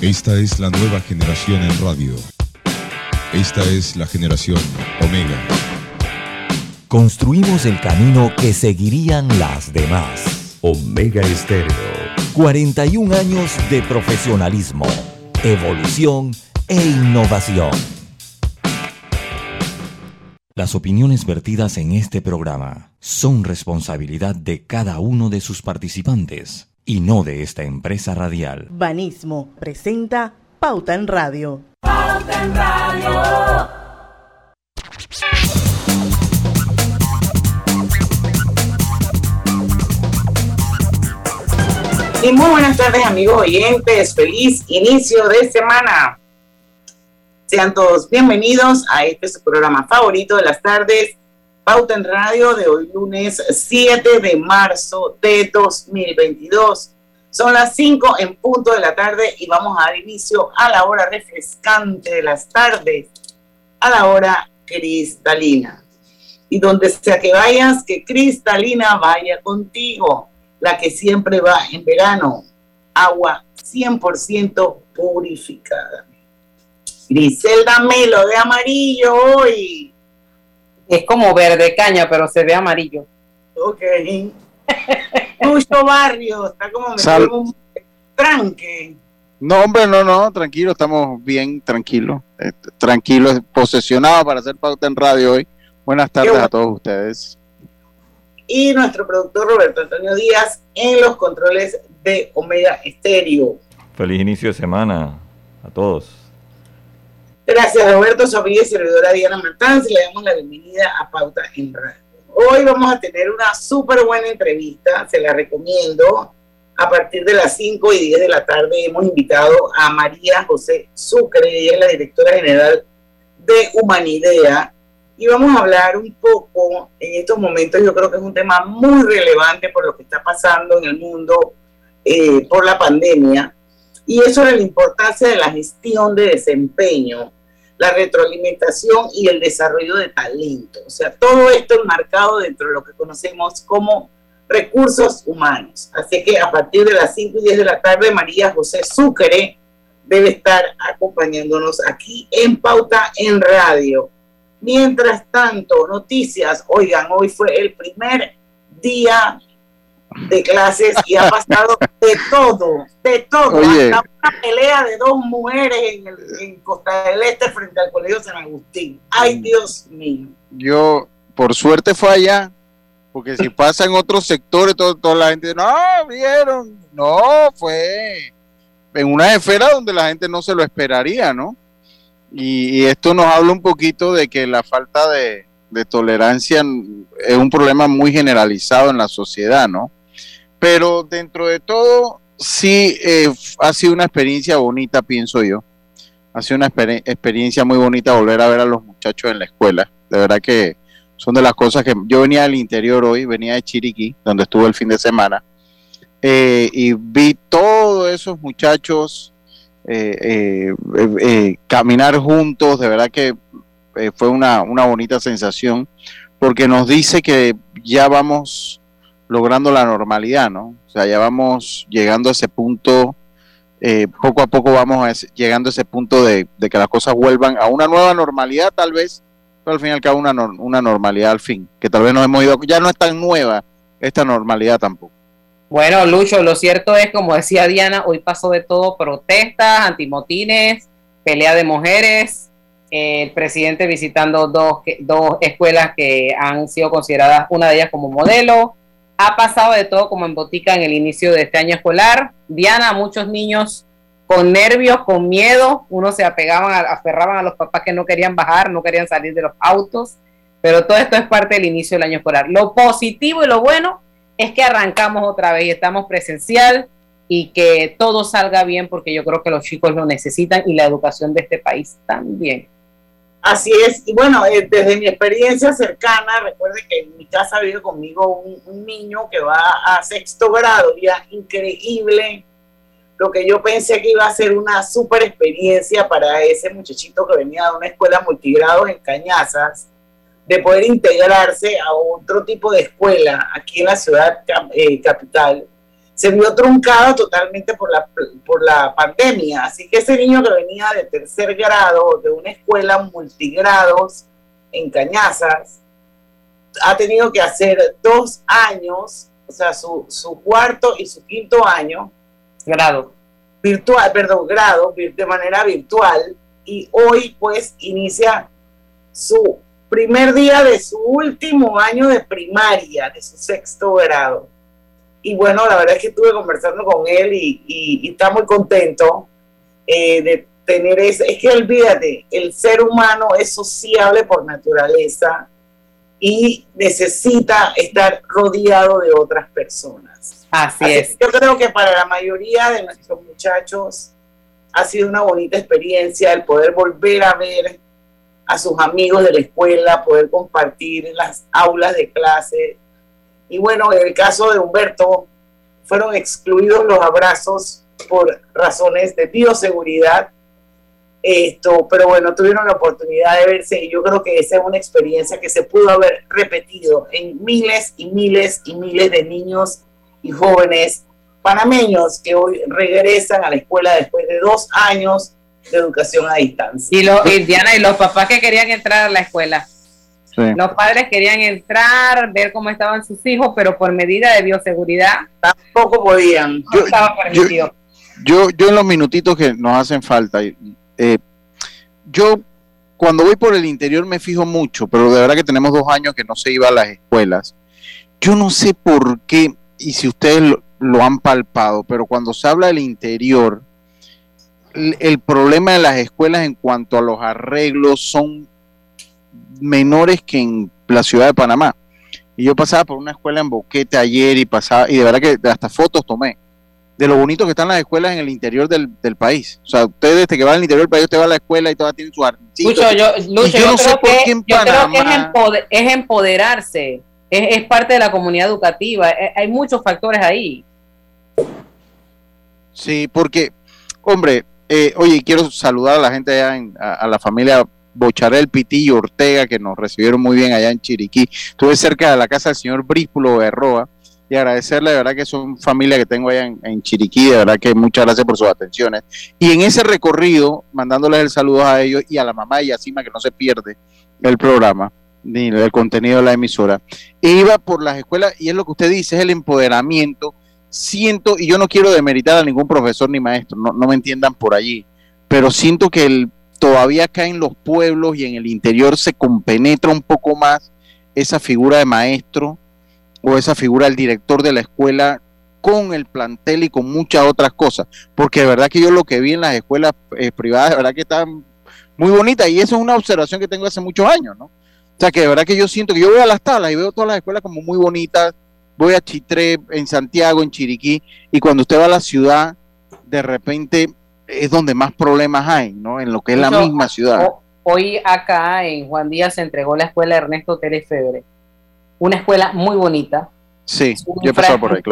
Esta es la nueva generación en radio. Esta es la generación Omega. Construimos el camino que seguirían las demás. Omega Estéreo. 41 años de profesionalismo, evolución e innovación. Las opiniones vertidas en este programa son responsabilidad de cada uno de sus participantes y no de esta empresa radial. Banismo presenta Pauta en Radio. Pauta en Radio. Y muy buenas tardes amigos oyentes, feliz inicio de semana. Sean todos bienvenidos a este su programa favorito de las tardes, Pauta en Radio de hoy lunes 7 de marzo de 2022. Son las 5 en punto de la tarde y vamos a dar inicio a la hora refrescante de las tardes, a la hora cristalina. Y donde sea que vayas, que cristalina vaya contigo la que siempre va en verano, agua 100% purificada. Griselda Melo de amarillo hoy. Es como verde caña, pero se ve amarillo. Ok. Lucho Barrio, está como me un tranque. No, hombre, no, no, tranquilo, estamos bien, tranquilos, eh, tranquilos, posesionados para hacer pauta en radio hoy. Buenas tardes a todos ustedes y nuestro productor Roberto Antonio Díaz en los controles de Omega Estéreo. Feliz inicio de semana a todos. Gracias Roberto, Sofía y servidora Diana Martán. Le damos la bienvenida a Pauta en Radio. Hoy vamos a tener una súper buena entrevista, se la recomiendo. A partir de las 5 y 10 de la tarde hemos invitado a María José Sucre, ella es la directora general de Humanidea, y vamos a hablar un poco en estos momentos, yo creo que es un tema muy relevante por lo que está pasando en el mundo eh, por la pandemia, y es la importancia de la gestión de desempeño, la retroalimentación y el desarrollo de talento. O sea, todo esto enmarcado dentro de lo que conocemos como recursos humanos. Así que a partir de las 5 y 10 de la tarde, María José Sucre debe estar acompañándonos aquí en Pauta en Radio. Mientras tanto, noticias, oigan, hoy fue el primer día de clases y ha pasado de todo, de todo, hasta una pelea de dos mujeres en, Costa del Este frente al Colegio San Agustín. Ay, mm. Dios mío. Yo, por suerte fue allá, porque si pasa en otros sectores, toda la gente, no, vieron, no, fue en una esfera donde la gente no se lo esperaría, ¿no? Y, esto nos habla un poquito de que la falta de, tolerancia es un problema muy generalizado en la sociedad, ¿no? Pero dentro de todo, sí eh, ha sido una experiencia bonita, pienso yo. Ha sido una experiencia muy bonita volver a ver a los muchachos en la escuela. De verdad que son de las cosas que yo venía del interior hoy, venía de Chiriquí, donde estuve el fin de semana, eh, y vi todos esos muchachos eh, eh, eh, caminar juntos, de verdad que fue una, una bonita sensación, porque nos dice que ya vamos logrando la normalidad, ¿no? O sea, ya vamos llegando a ese punto, poco a poco vamos llegando a ese punto de, que las cosas vuelvan a una nueva normalidad, tal vez, pero al fin y al cabo una, una normalidad al fin, que tal vez nos hemos ido, ya no es tan nueva esta normalidad tampoco. Bueno, Lucho, lo cierto es, como decía Diana, hoy pasó de todo, protestas, antimotines, pelea de mujeres, eh, el presidente visitando dos, dos escuelas que han sido consideradas, una de ellas como modelo. Ha pasado de todo como en botica en el inicio de este año escolar. Diana, muchos niños con nervios, con miedo, unos se apegaban, aferraban a los papás que no querían bajar, no querían salir de los autos, pero todo esto es parte del inicio del año escolar. Lo positivo y lo bueno es que arrancamos otra vez y estamos presencial y que todo salga bien porque yo creo que los chicos lo necesitan y la educación de este país también. Así es, y bueno, eh, desde mi experiencia cercana, recuerde que en mi casa vive conmigo un, niño que va a sexto grado, ya increíble, lo que yo pensé que iba a ser una súper experiencia para ese muchachito que venía de una escuela multigrado en Cañazas, de poder integrarse a otro tipo de escuela aquí en la ciudad eh, capital, se vio truncado totalmente por la, por la pandemia. Así que ese niño que venía de tercer grado de una escuela multigrados en Cañazas, ha tenido que hacer dos años, o sea, su, su cuarto y su quinto año. Grado. Virtual, perdón, grado, de manera virtual. Y hoy pues inicia su primer día de su último año de primaria, de su sexto grado y bueno, la verdad es que estuve conversando con él y, está muy contento eh, de tener ese, es que olvídate, el ser humano es sociable por naturaleza y necesita estar rodeado de otras personas. Así, es. Yo creo que para la mayoría de nuestros muchachos ha sido una bonita experiencia el poder volver a ver a sus amigos de la escuela, poder compartir en las aulas de clase, y bueno, en el caso de Humberto, fueron excluidos los abrazos por razones de bioseguridad. Esto, pero bueno, tuvieron la oportunidad de verse y yo creo que esa es una experiencia que se pudo haber repetido en miles y miles y miles de niños y jóvenes panameños que hoy regresan a la escuela después de dos años de educación a distancia. Y, lo, y Diana, y los papás que querían entrar a la escuela. Los padres querían entrar, ver cómo estaban sus hijos, pero por medida de bioseguridad tampoco podían. yo, estaba permitido. Yo, yo, en los minutitos que nos hacen falta, eh, yo cuando voy por el interior me fijo mucho, pero de verdad que tenemos dos años que no se iba a las escuelas. Yo no sé por qué, y si ustedes lo, lo han palpado, pero cuando se habla del interior, el problema de las escuelas en cuanto a los arreglos son menores que en la ciudad de Panamá. Y yo pasaba por una escuela en Boquete ayer y pasaba, y de verdad que hasta fotos tomé de lo bonito que están las escuelas en el interior del, país. O sea, ustedes desde que van al interior del país, usted va a la escuela y todas tienen su Lucho, yo, Lucho, yo, no sé por qué en Panamá... creo que es, empoderarse, es, parte de la comunidad educativa, eh, hay muchos factores ahí. Sí, porque, hombre, eh, oye, quiero saludar a la gente allá, en, a la familia Bocharel, Pitillo, Ortega, que nos recibieron muy bien allá en Chiriquí. Estuve cerca de la casa del señor Bríspulo Berroa y agradecerle, de verdad que son familia que tengo allá en, Chiriquí, de verdad que muchas gracias por sus atenciones. Y en ese recorrido, mandándoles el saludo a ellos y a la mamá y a Cima, que no se pierde el programa ni el contenido de la emisora, iba por las escuelas y es lo que usted dice, es el empoderamiento. Siento, y yo no quiero demeritar a ningún profesor ni maestro, no me entiendan por allí, pero siento que el todavía acá en los pueblos y en el interior se compenetra un poco más esa figura de maestro o esa figura del director de la escuela con el plantel y con muchas otras cosas. Porque de verdad que yo lo que vi en las escuelas eh, privadas, de verdad que están muy bonitas y eso es una observación que tengo hace muchos años, ¿no? O sea que de verdad que yo siento que yo voy a las tablas y veo todas las escuelas como muy bonitas, voy a Chitré, en Santiago, en Chiriquí, y cuando usted va a la ciudad, de repente es donde más problemas hay, ¿no? En lo que es la misma ciudad. Hoy acá en Juan Díaz se entregó la escuela Ernesto Teres Febre. Una escuela muy bonita. Sí, yo he por ahí,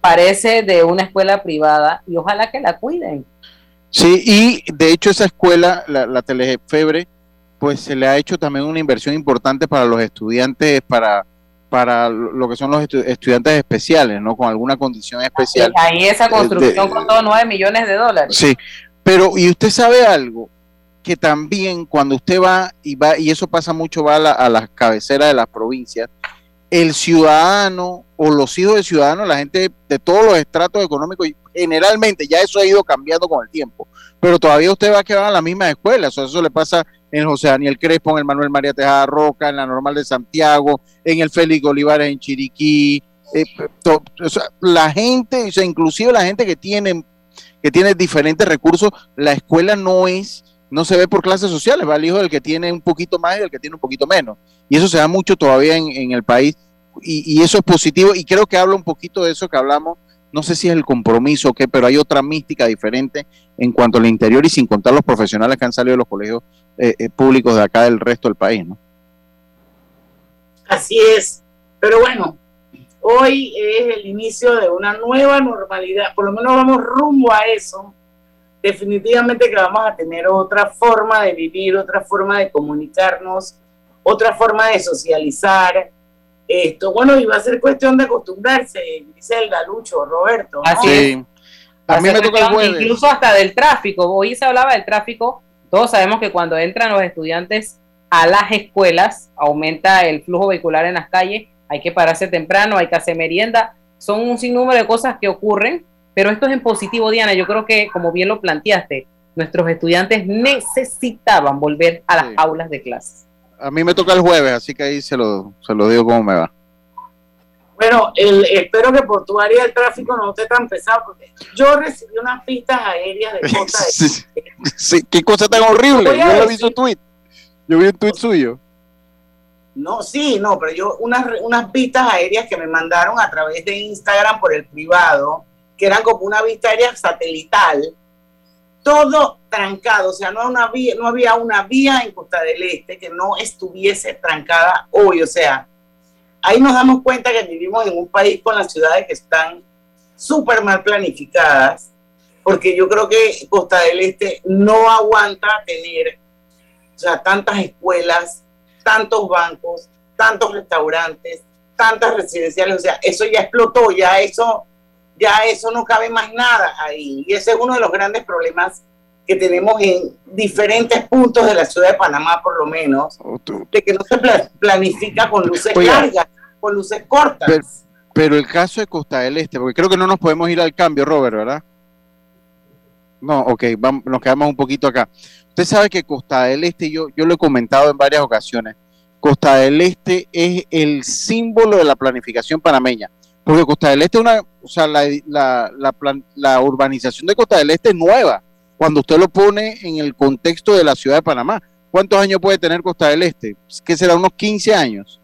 parece de una escuela privada y ojalá que la cuiden. Sí, y de hecho esa escuela, la, la Telefebre, pues se le ha hecho también una inversión importante para los estudiantes, para para lo que son los estudiantes especiales, ¿no? Con alguna condición especial. Ahí esa construcción costó 9 millones de dólares. Sí, pero y usted sabe algo, que también cuando usted va y va, y eso pasa mucho, va a, las cabeceras de las provincias, el ciudadano o los hijos de ciudadanos, la gente de todos los estratos económicos, generalmente ya eso ha ido cambiando con el tiempo, pero todavía usted va a quedar a la misma escuela, o eso le pasa en José Daniel Crespo, en el Manuel María Tejada Roca, en la Normal de Santiago, en el Félix Olivares en Chiriquí. Eh, la gente, o sea, inclusive la gente que tiene, que tiene diferentes recursos, la escuela no es, no se ve por clases sociales, va el hijo del que tiene un poquito más y del que tiene un poquito menos. Y eso se da mucho todavía en, el país y, y, eso es positivo y creo que habla un poquito de eso que hablamos no sé si es el compromiso o qué, pero hay otra mística diferente en cuanto al interior y sin contar los profesionales que han salido de los colegios eh, eh, públicos de acá del resto del país, ¿no? Así es, pero bueno, hoy es el inicio de una nueva normalidad, por lo menos vamos rumbo a eso. Definitivamente que vamos a tener otra forma de vivir, otra forma de comunicarnos, otra forma de socializar, Esto, bueno, iba a ser cuestión de acostumbrarse, dice el Galucho, Roberto. ¿no? Así Sí. A mí me toca el jueves. Incluso hasta del tráfico. Hoy se hablaba del tráfico. Todos sabemos que cuando entran los estudiantes a las escuelas, aumenta el flujo vehicular en las calles. Hay que pararse temprano, hay que hacer merienda. Son un sinnúmero de cosas que ocurren, pero esto es en positivo, Diana. Yo creo que, como bien lo planteaste, nuestros estudiantes necesitaban volver a las Sí. aulas de clases. A mí me toca el jueves, así que ahí se lo, se lo digo cómo me va. Bueno, el- espero que por tu área el tráfico no esté tan pesado, porque yo recibí unas pistas aéreas de Costa del Sí, sí, qué cosa tan horrible. Yo lo vi decir- su tweet. Yo vi un tweet suyo. No, sí, no, pero yo unas, unas vistas aéreas que me mandaron a través de Instagram por el privado, que eran como una vista aérea satelital, todo trancado, o sea, no, había una vía en Costa del Este que no estuviese trancada hoy, o sea, ahí nos damos cuenta que vivimos en un país con las ciudades que están súper mal planificadas, porque yo creo que Costa del Este no aguanta tener, o sea, tantas escuelas, tantos bancos, tantos restaurantes, tantas residenciales, o sea, eso ya explotó, ya eso, ya eso no cabe más nada ahí. Y ese es uno de los grandes problemas que tenemos en diferentes puntos de la ciudad de Panamá, por lo menos, de que no se pla- planifica con luces Oiga. largas, con luces cortas. Pero- Pero el caso de Costa del Este, porque creo que no nos podemos ir al cambio, Robert, ¿verdad? No, ok, vamos, nos quedamos un poquito acá. Usted sabe que Costa del Este, yo, yo lo he comentado en varias ocasiones, Costa del Este es el símbolo de la planificación panameña, porque Costa del Este es una, o sea, la, la, la, plan- la urbanización de Costa del Este es nueva, cuando usted lo pone en el contexto de la ciudad de Panamá. ¿Cuántos años puede tener Costa del Este? ¿Qué será? ¿Unos 15 años?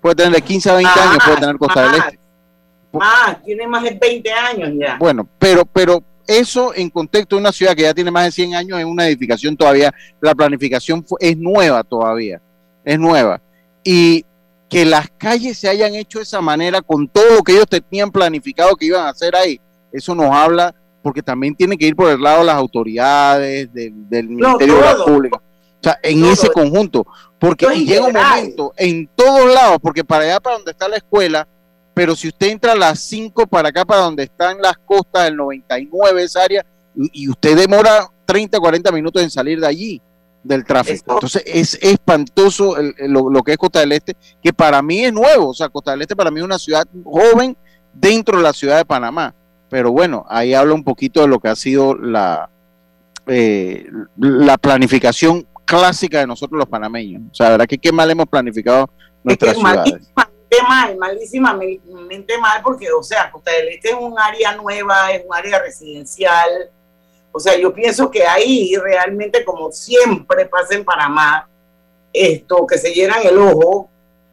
Puede tener de 15 a 20 Más, años, puede tener Costa del más. Este. Ah, tiene más de 20 años ya. Bueno, pero, pero eso en contexto de una ciudad que ya tiene más de 100 años es una edificación todavía, la planificación es nueva todavía, es nueva. Y que las calles se hayan hecho de esa manera con todo lo que ellos tenían planificado que iban a hacer ahí, eso nos habla, porque también tiene que ir por el lado de las autoridades, del, del Ministerio de la. Pública. O sea, en Todo. ese conjunto, porque y llega un momento en todos lados, porque para allá, para donde está la escuela, pero si usted entra a las 5 para acá, para donde están las costas del 99, esa área, y, y usted demora 30, 40 minutos en salir de allí, del tráfico. Entonces es espantoso el- el- lo, lo que es Costa del Este, que para mí es nuevo, o sea, Costa del Este para mí es una ciudad joven dentro de la ciudad de Panamá. Pero bueno, ahí habla un poquito de lo que ha sido la, eh, la planificación clásica de nosotros los panameños. O sea, la verdad que qué mal hemos planificado Es que nuestras ciudades. malísimamente mal, malísimamente mal, porque, o sea, Costa del Este es un área nueva, es un área residencial. O sea, yo pienso que ahí realmente, como siempre pasa en Panamá, esto, que se llenan el ojo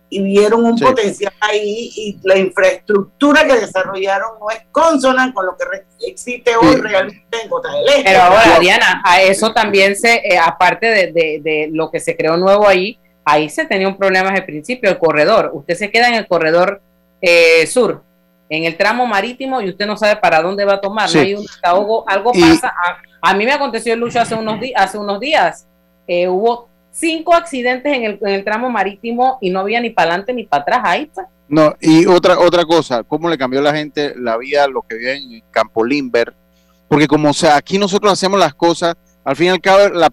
y vieron un Sí. potencial ahí y la infraestructura que desarrollaron no es consona con lo que existe hoy Sí. realmente en Costa del Este. Pero ahora, Diana, a eso también se, eh, aparte de, de- de lo que se creó nuevo ahí, ahí se tenía un problema desde el principio, el corredor. Usted se queda en el corredor eh, sur, en el tramo marítimo, y usted no sabe para dónde va a tomar. Sí. No hay un desahogo, algo Y- pasa. A, a mí me aconteció en lucha hace unos, hace unos días. Eh, hubo cinco accidentes en el, en el tramo marítimo y no había ni para adelante ni para atrás. Ahí está. No, y otra, otra cosa, cómo le cambió la gente la vida a los que viven en Campo Limber, porque como o sea, aquí nosotros hacemos las cosas, al fin y al cabo, la,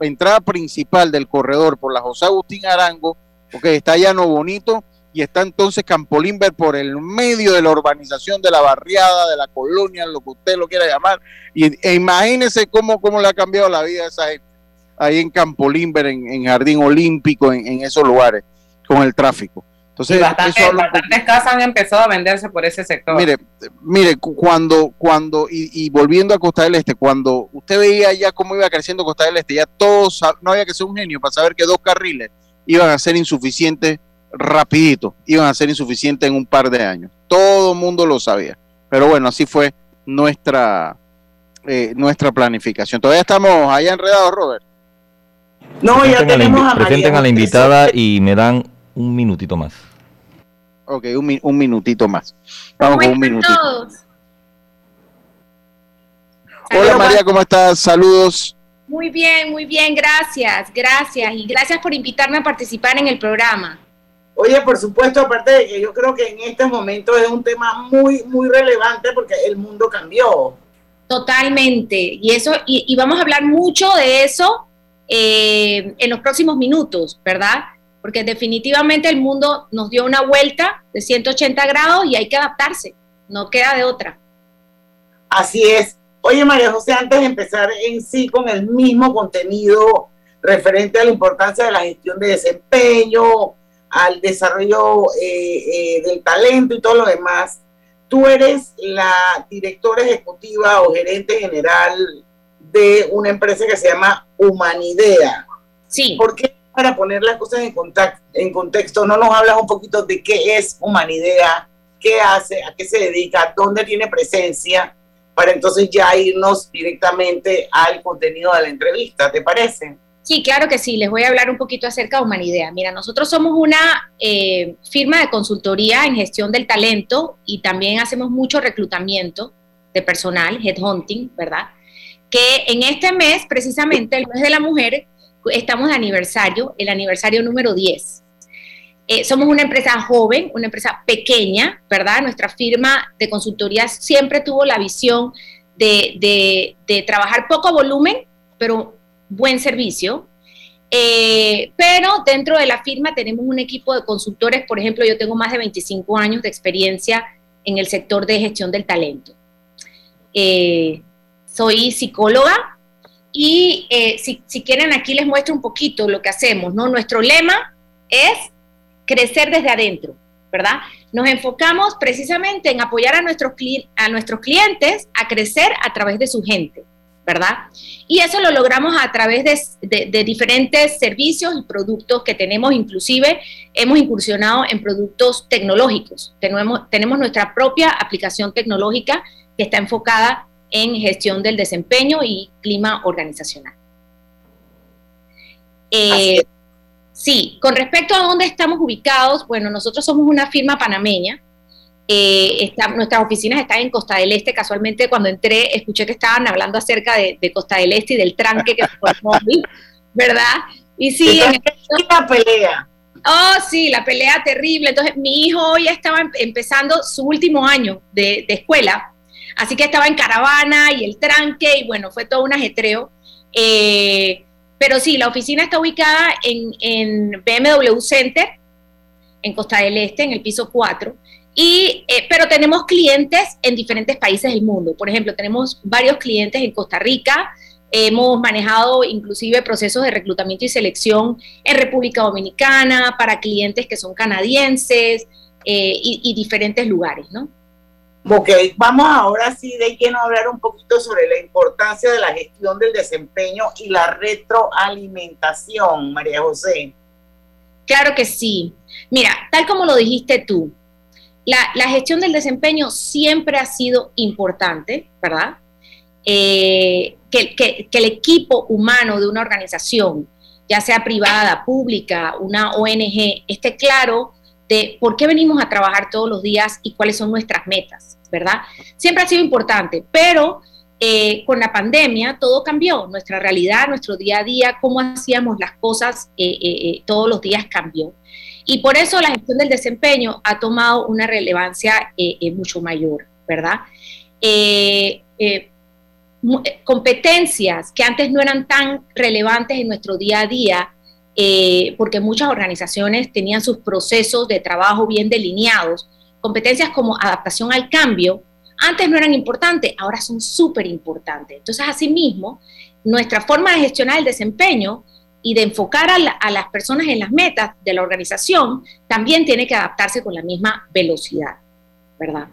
entrada principal del corredor por la José Agustín Arango, ok, está Llano Bonito y está entonces Campo Limber por el medio de la urbanización, de la barriada, de la colonia, lo que usted lo quiera llamar, y e imagínese cómo, cómo le ha cambiado la vida a esa gente ahí en Campo Limber, en, en Jardín Olímpico, en, en esos lugares, con el tráfico. Entonces, Y bastante- eso habla un bastantes casas han empezado a venderse por ese sector. Mire, mire, cu- cuando, cuando, y, y volviendo a Costa del Este, cuando usted veía ya cómo iba creciendo Costa del Este, ya todos, no había que ser un genio para saber que dos carriles iban a ser insuficientes rapidito, iban a ser insuficientes en un par de años. Todo el mundo lo sabía. Pero bueno, así fue nuestra, eh, nuestra planificación. Todavía estamos allá enredados, Robert. No, ya Presenten la tenemos invi- a María presenten a la invitada y me dan un minutito más. Ok, un, un minutito más. Vamos con un minutito. todos? Hola. María, ¿cómo estás? Saludos. Muy bien, muy bien, gracias, gracias y gracias por invitarme a participar en el programa. Oye, por supuesto, aparte de que yo creo que en este momento es un tema muy, muy relevante porque el mundo cambió. Totalmente. Y eso, y, vamos a hablar mucho de eso eh, en los próximos minutos, ¿verdad? Porque definitivamente el mundo nos dio una vuelta de 180 grados y hay que adaptarse, no queda de otra. Así es. Oye, María José, antes de empezar en sí con el mismo contenido referente a la importancia de la gestión de desempeño, al desarrollo eh, eh, del talento y todo lo demás. Tú eres la directora ejecutiva o gerente general de una empresa que se llama Humanidea. Sí. ¿Por qué para poner las cosas en, en contexto no nos hablas un poquito de qué es Humanidea, qué hace, a qué se dedica, dónde tiene presencia, para entonces ya irnos directamente al contenido de la entrevista, ¿te parece? Sí, claro que sí. Les voy a hablar un poquito acerca de Humanidea. Mira, nosotros somos una eh, firma de consultoría en gestión del talento y también hacemos mucho reclutamiento de personal, headhunting, ¿verdad? Que en este mes, precisamente el mes de la mujer, estamos de aniversario, el aniversario número 10. Eh, somos una empresa joven, una empresa pequeña, ¿verdad? Nuestra firma de consultoría siempre tuvo la visión de, trabajar poco volumen, pero buen servicio. Eh, pero dentro de la firma tenemos un equipo de consultores, por ejemplo, yo tengo más de 25 años de experiencia en el sector de gestión del talento. Eh, soy psicóloga y eh, si, quieren aquí les muestro un poquito lo que hacemos, ¿no? Nuestro lema es crecer desde adentro, ¿verdad? Nos enfocamos precisamente en apoyar a nuestros, a nuestros clientes a crecer a través de su gente. ¿Verdad? Y eso lo logramos a través de, diferentes servicios y productos que tenemos, inclusive hemos incursionado en productos tecnológicos. Tenemos, tenemos nuestra propia aplicación tecnológica que está enfocada en gestión del desempeño y clima organizacional. Eh, sí, con respecto a dónde estamos ubicados, bueno, nosotros somos una firma panameña, eh, nuestras oficinas están en Costa del Este. Casualmente, cuando entré, escuché que estaban hablando acerca de, Costa del Este y del tranque que se formó ¿verdad? Y sí, en la pelea. Oh, sí, la pelea terrible. Entonces, mi hijo hoy estaba em, empezando su último año de, escuela, así que estaba en caravana y el tranque, y bueno, fue todo un ajetreo. Eh, pero sí, la oficina está ubicada en, en BMW Center, en Costa del Este, en el piso 4. Y, eh, pero tenemos clientes en diferentes países del mundo. Por ejemplo, tenemos varios clientes en Costa Rica. Hemos manejado inclusive procesos de reclutamiento y selección en República Dominicana para clientes que son canadienses eh, y, diferentes lugares, ¿no? Ok, vamos ahora sí de lleno a hablar un poquito sobre la importancia de la gestión del desempeño y la retroalimentación, María José. Claro que sí. Mira, tal como lo dijiste tú, la, gestión del desempeño siempre ha sido importante, ¿verdad? Eh, que, el equipo humano de una organización, ya sea privada, pública, una ONG, esté claro de por qué venimos a trabajar todos los días y cuáles son nuestras metas, ¿verdad? Siempre ha sido importante, pero eh, con la pandemia todo cambió, nuestra realidad, nuestro día a día, cómo hacíamos las cosas eh, todos los días cambió. Y por eso la gestión del desempeño ha tomado una relevancia eh, eh, mucho mayor, ¿verdad? Eh, competencias que antes no eran tan relevantes en nuestro día a día, porque muchas organizaciones tenían sus procesos de trabajo bien delineados, competencias como adaptación al cambio, antes no eran importantes, ahora son súper importantes. Entonces, asimismo, nuestra forma de gestionar el desempeño y de enfocar a, las personas en las metas de la organización, también tiene que adaptarse con la misma velocidad, ¿verdad?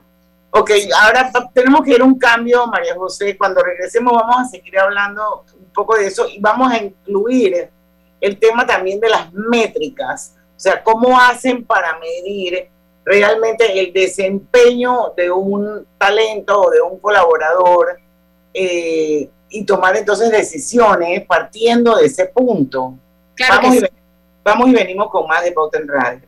Ok, ahora tenemos que ir a un cambio, María José. Cuando regresemos vamos a seguir hablando un poco de eso y vamos a incluir el tema también de las métricas. O sea, cómo hacen para medir realmente el desempeño de un talento o de un colaborador eh, y tomar entonces decisiones partiendo de ese punto. vamos, y, vamos, y, venimos con más de Pauta Radio.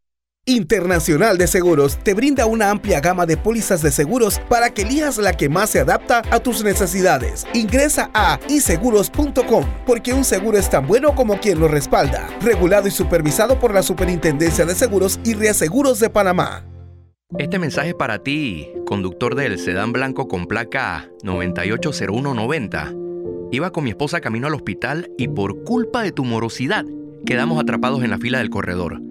Internacional de Seguros te brinda una amplia gama de pólizas de seguros para que elijas la que más se adapta a tus necesidades. Ingresa a iseguros.com porque un seguro es tan bueno como quien lo respalda. Regulado y supervisado por la Superintendencia de Seguros y Reaseguros de Panamá. Este mensaje para ti, conductor del sedán blanco con placa 980190. Iba con mi esposa camino al hospital y por culpa de tu morosidad quedamos atrapados en la fila del corredor.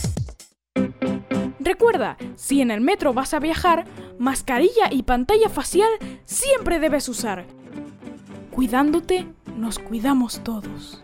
Recuerda, si en el metro vas a viajar, mascarilla y pantalla facial siempre debes usar. Cuidándote, nos cuidamos todos.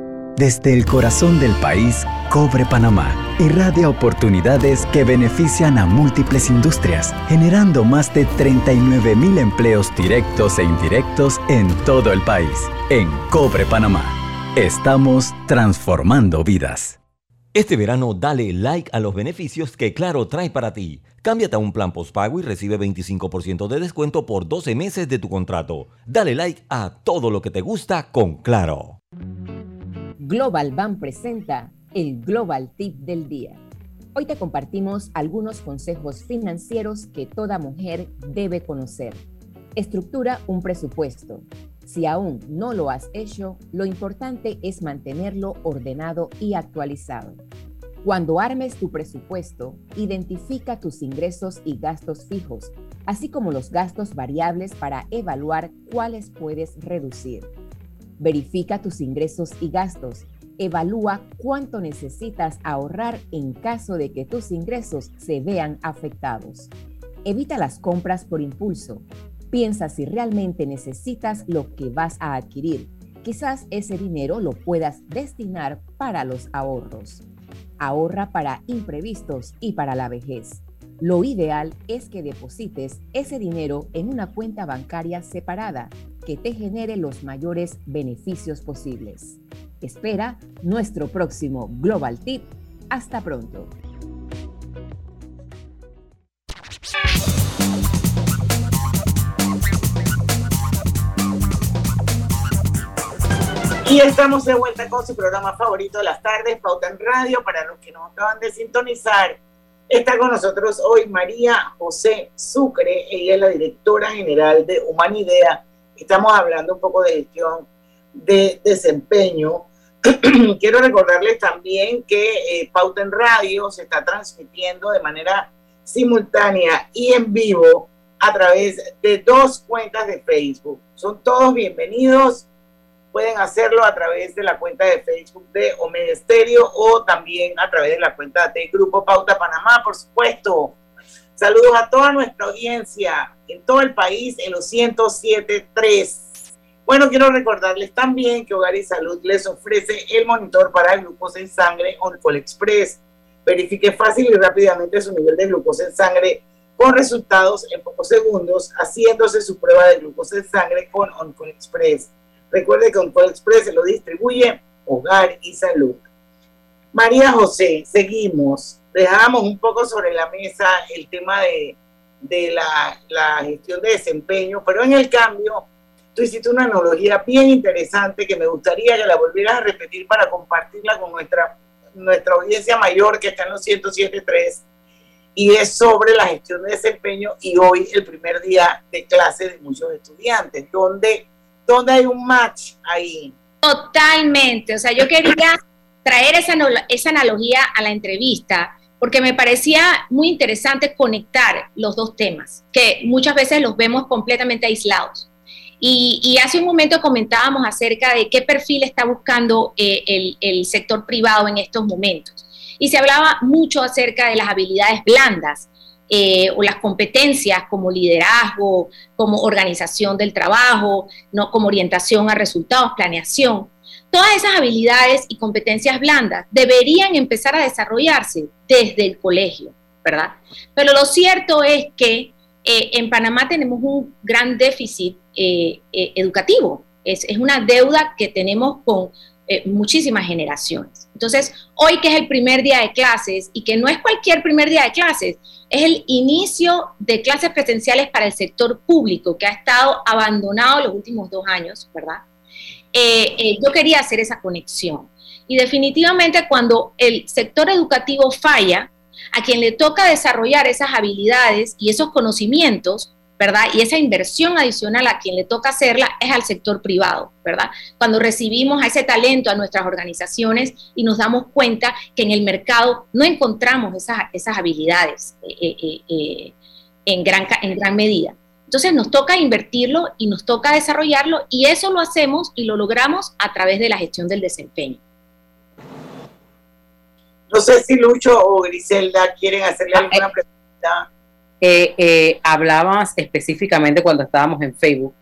Desde el corazón del país, Cobre Panamá irradia oportunidades que benefician a múltiples industrias, generando más de 39 mil empleos directos e indirectos en todo el país. En Cobre Panamá, estamos transformando vidas. Este verano dale like a los beneficios que Claro trae para ti. Cámbiate a un plan postpago y recibe 25% de descuento por 12 meses de tu contrato. Dale like a todo lo que te gusta con Claro. Global Bank presenta el Global Tip del Día. Hoy te compartimos algunos consejos financieros que toda mujer debe conocer. Estructura un presupuesto. Si aún no lo has hecho, lo importante es mantenerlo ordenado y actualizado. Cuando armes tu presupuesto, identifica tus ingresos y gastos fijos, así como los gastos variables para evaluar cuáles puedes reducir. Verifica tus ingresos y gastos. Evalúa cuánto necesitas ahorrar en caso de que tus ingresos se vean afectados. Evita las compras por impulso. Piensa si realmente necesitas lo que vas a adquirir. Quizás ese dinero lo puedas destinar para los ahorros. Ahorra para imprevistos y para la vejez. Lo ideal es que deposites ese dinero en una cuenta bancaria separada que te genere los mayores beneficios posibles. Espera nuestro próximo Global Tip. Hasta pronto. Y estamos de vuelta con su programa favorito de las tardes, Pauta en Radio, para los que nos acaban de sintonizar. Está con nosotros hoy María José Sucre, ella es la directora general de Humanidea. Estamos hablando un poco de gestión de desempeño quiero recordarles también que eh, Pauta en Radio se está transmitiendo de manera simultánea y en vivo a través de dos cuentas de Facebook. Son todos bienvenidos. Pueden hacerlo a través de la cuenta de Facebook de Omega o también a través de la cuenta de Grupo Pauta Panamá, por supuesto. Saludos a toda nuestra audiencia en todo el país en los 107.3 bueno, quiero recordarles también que Hogar y Salud les ofrece el monitor para glucosa en sangre OnCall Express. Verifique fácil y rápidamente su nivel de glucosa en sangre con resultados en pocos segundos, haciéndose su prueba de glucosa en sangre con OnCall Express. Recuerde que OnCall Express se lo distribuye Hogar y Salud. María José, seguimos. Dejamos un poco sobre la mesa el tema de, de la, la gestión de desempeño, pero en el cambio tú hiciste una analogía bien interesante que me gustaría que la volvieras a repetir para compartirla con nuestra, nuestra audiencia mayor que está en los 107.3 y es sobre la gestión de desempeño y hoy el primer día de clase de muchos estudiantes, donde, donde hay un match ahí. Totalmente, o sea, yo quería traer esa, esa analogía a la entrevista porque me parecía muy interesante conectar los dos temas, que muchas veces los vemos completamente aislados. Y, hace un momento comentábamos acerca de qué perfil está buscando eh, el, sector privado en estos momentos. Y se hablaba mucho acerca de las habilidades blandas eh, o las competencias como liderazgo, como organización del trabajo, no como orientación a resultados, planeación. Todas esas habilidades y competencias blandas deberían empezar a desarrollarse desde el colegio, ¿verdad? Pero lo cierto es que eh, en Panamá tenemos un gran déficit eh, eh, educativo. Es, una deuda que tenemos con muchísimas generaciones. Entonces, hoy que es el primer día de clases y que no es cualquier primer día de clases, es el inicio de clases presenciales para el sector público que ha estado abandonado los últimos dos años, ¿verdad? Yo quería hacer esa conexión. Y definitivamente cuando el sector educativo falla, a quien le toca desarrollar esas habilidades y esos conocimientos, ¿verdad? Y esa inversión adicional a quien le toca hacerla es al sector privado, ¿verdad? Cuando recibimos a ese talento a nuestras organizaciones y nos damos cuenta que en el mercado no encontramos esas, esas habilidades eh, eh, eh, en, gran, en gran medida. Entonces nos toca invertirlo y nos toca desarrollarlo y eso lo hacemos y lo logramos a través de la gestión del desempeño. No sé si Lucho o Griselda quieren hacerle alguna pregunta. Eh, eh, hablabas específicamente cuando estábamos en Facebook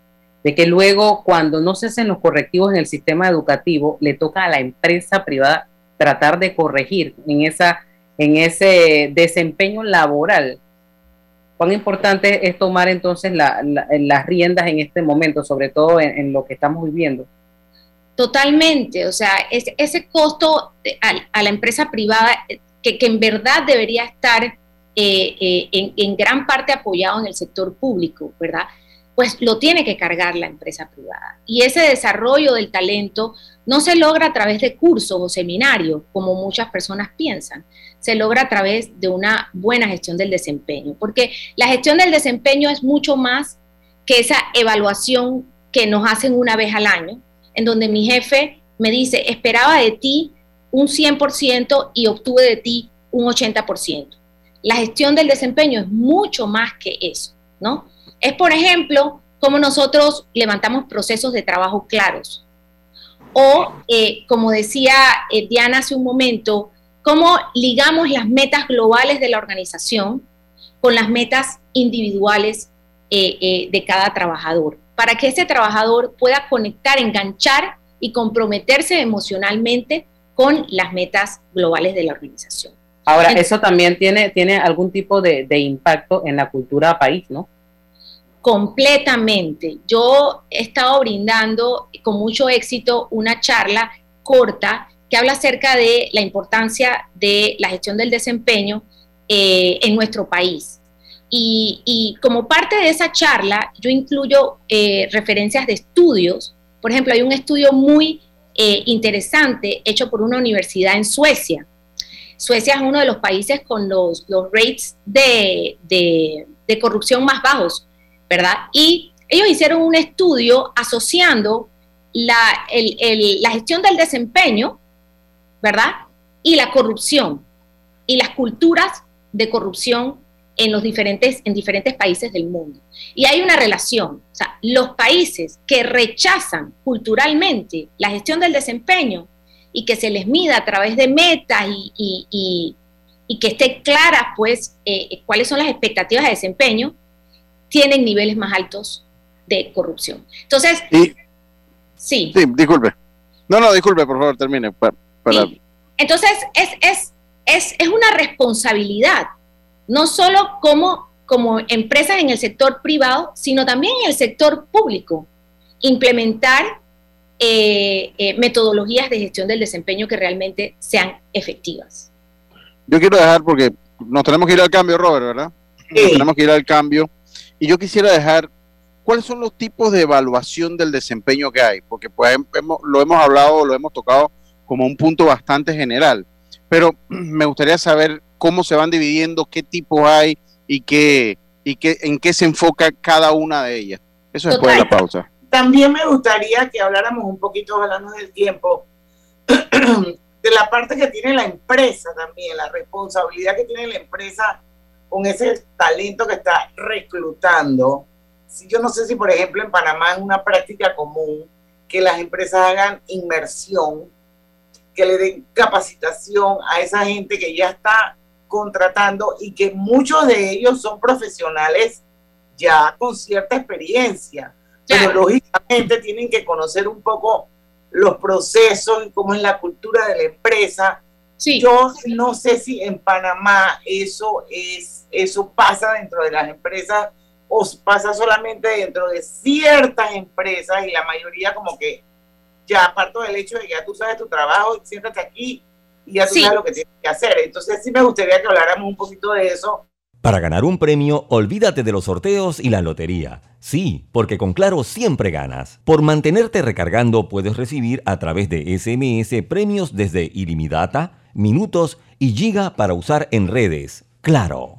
de que luego cuando no se hacen los correctivos en el sistema educativo le toca a la empresa privada tratar de corregir en esa en ese desempeño laboral. ¿Cuán importante es tomar entonces las riendas en este momento, sobre todo en lo que estamos viviendo? Totalmente, o sea, ese costo a, la empresa privada eh, que, en verdad debería estar eh, eh, en, gran parte apoyado en el sector público, ¿verdad? Pues lo tiene que cargar la empresa privada. Y ese desarrollo del talento no se logra a través de cursos o seminarios, como muchas personas piensan, se logra a través de una buena gestión del desempeño, porque la gestión del desempeño es mucho más que esa evaluación que nos hacen una vez al año, en donde mi jefe me dice, esperaba de ti un 100% y obtuve de ti un 80%. La gestión del desempeño es mucho más que eso, ¿no? Es, por ejemplo, cómo nosotros levantamos procesos de trabajo claros, O, eh, como decía eh, Diana hace un momento, cómo ligamos las metas globales de la organización con las metas individuales eh, de cada trabajador, para que ese trabajador pueda conectar, enganchar y comprometerse emocionalmente con las metas globales de la organización. Ahora, eso también tiene, tiene algún tipo de, de impacto en la cultura país, ¿no? completamente. Yo he estado brindando con mucho éxito una charla corta que habla acerca de la importancia de la gestión del desempeño eh, en nuestro país. Y, como parte de esa charla, yo incluyo eh, referencias de estudios. Por ejemplo, hay un estudio muy eh, interesante hecho por una universidad en Suecia. Suecia es uno de los países con los, los rates de, de corrupción más bajos ¿verdad? Y ellos hicieron un estudio asociando la, gestión del desempeño, ¿verdad? Y la corrupción y las culturas de corrupción en los diferentes, en diferentes países del mundo. Y hay una relación. O sea, los países que rechazan culturalmente la gestión del desempeño y que se les mida a través de metas y, que esté clara, pues, eh, cuáles son las expectativas de desempeño, tienen niveles más altos de corrupción. Entonces, sí. Sí, disculpe. No, no, disculpe, por favor, termine. Entonces, es, es, es, es, una responsabilidad, no solo como, como empresas en el sector privado, sino también en el sector público, implementar eh, eh, metodologías de gestión del desempeño que realmente sean efectivas. Yo quiero dejar, porque nos tenemos que ir al cambio, Robert, ¿verdad? Nos tenemos que ir al cambio. Y yo quisiera dejar, ¿cuáles son los tipos de evaluación del desempeño que hay? Porque pues, lo hemos hablado, lo hemos tocado como un punto bastante general, pero me gustaría saber cómo se van dividiendo, qué tipos hay y, qué, y qué, en qué se enfoca cada una de ellas. Eso después de la pausa. También me gustaría que habláramos un poquito, hablando del tiempo, de la parte que tiene la empresa también, la responsabilidad que tiene la empresa con ese talento que está reclutando. Si yo no sé si, por ejemplo, en Panamá es una práctica común que las empresas hagan inmersión, que le den capacitación a esa gente que ya está contratando y que muchos de ellos son profesionales ya con cierta experiencia, pero lógicamente tienen que conocer un poco los procesos y cómo es la cultura de la empresa. Yo no sé si en Panamá eso es eso pasa dentro de las empresas o pasa solamente dentro de ciertas empresas y la mayoría como que ya parto del hecho de que ya tú sabes tu trabajo, siéntate aquí y ya tú sabes lo que tienes que hacer. Entonces sí me gustaría que habláramos un poquito de eso. Para ganar un premio, olvídate de los sorteos y la lotería. Sí, porque con Claro siempre ganas. Por mantenerte recargando puedes recibir a través de SMS premios desde ilimitada, minutos y giga para usar en redes. Claro.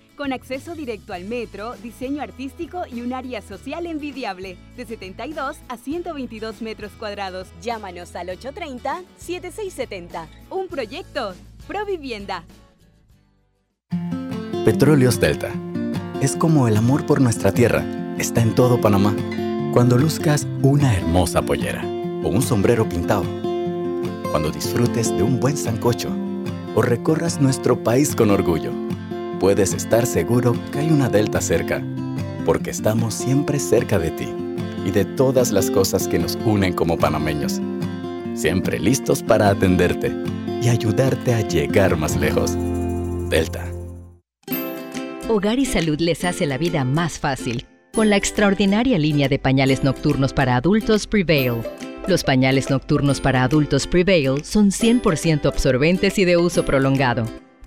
con acceso directo al metro, diseño artístico y un área social envidiable, de 72 a 122 metros cuadrados. Llámanos al 830-7670. Un proyecto, Provivienda. Petróleos Delta. Es como el amor por nuestra tierra. Está en todo Panamá. Cuando luzcas una hermosa pollera o un sombrero pintado. Cuando disfrutes de un buen sancocho o recorras nuestro país con orgullo puedes estar seguro que hay una Delta cerca, porque estamos siempre cerca de ti y de todas las cosas que nos unen como panameños. Siempre listos para atenderte y ayudarte a llegar más lejos. Delta Hogar y Salud les hace la vida más fácil con la extraordinaria línea de pañales nocturnos para adultos Prevail. Los pañales nocturnos para adultos Prevail son 100% absorbentes y de uso prolongado.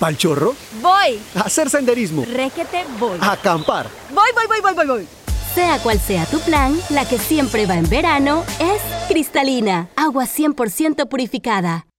¿Pal chorro? Voy. A hacer senderismo. Réquete, voy. A acampar. Voy, voy, voy, voy, voy, voy. Sea cual sea tu plan, la que siempre va en verano es cristalina, agua 100% purificada.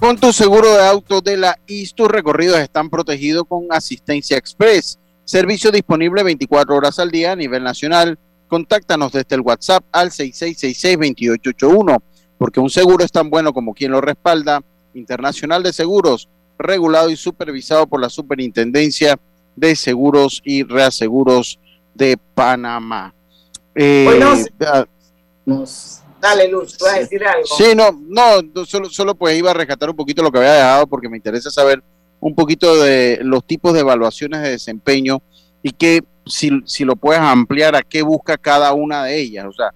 Con tu seguro de auto de la IS, tus recorridos están protegidos con Asistencia Express. Servicio disponible 24 horas al día a nivel nacional. Contáctanos desde el WhatsApp al 6666-2881, porque un seguro es tan bueno como quien lo respalda. Internacional de Seguros, regulado y supervisado por la Superintendencia de Seguros y Reaseguros de Panamá. Eh, ah, Dale, Luz, tú vas a decir algo. Sí, no, no, solo, solo pues iba a rescatar un poquito lo que había dejado porque me interesa saber un poquito de los tipos de evaluaciones de desempeño y que si, si lo puedes ampliar a qué busca cada una de ellas, o sea,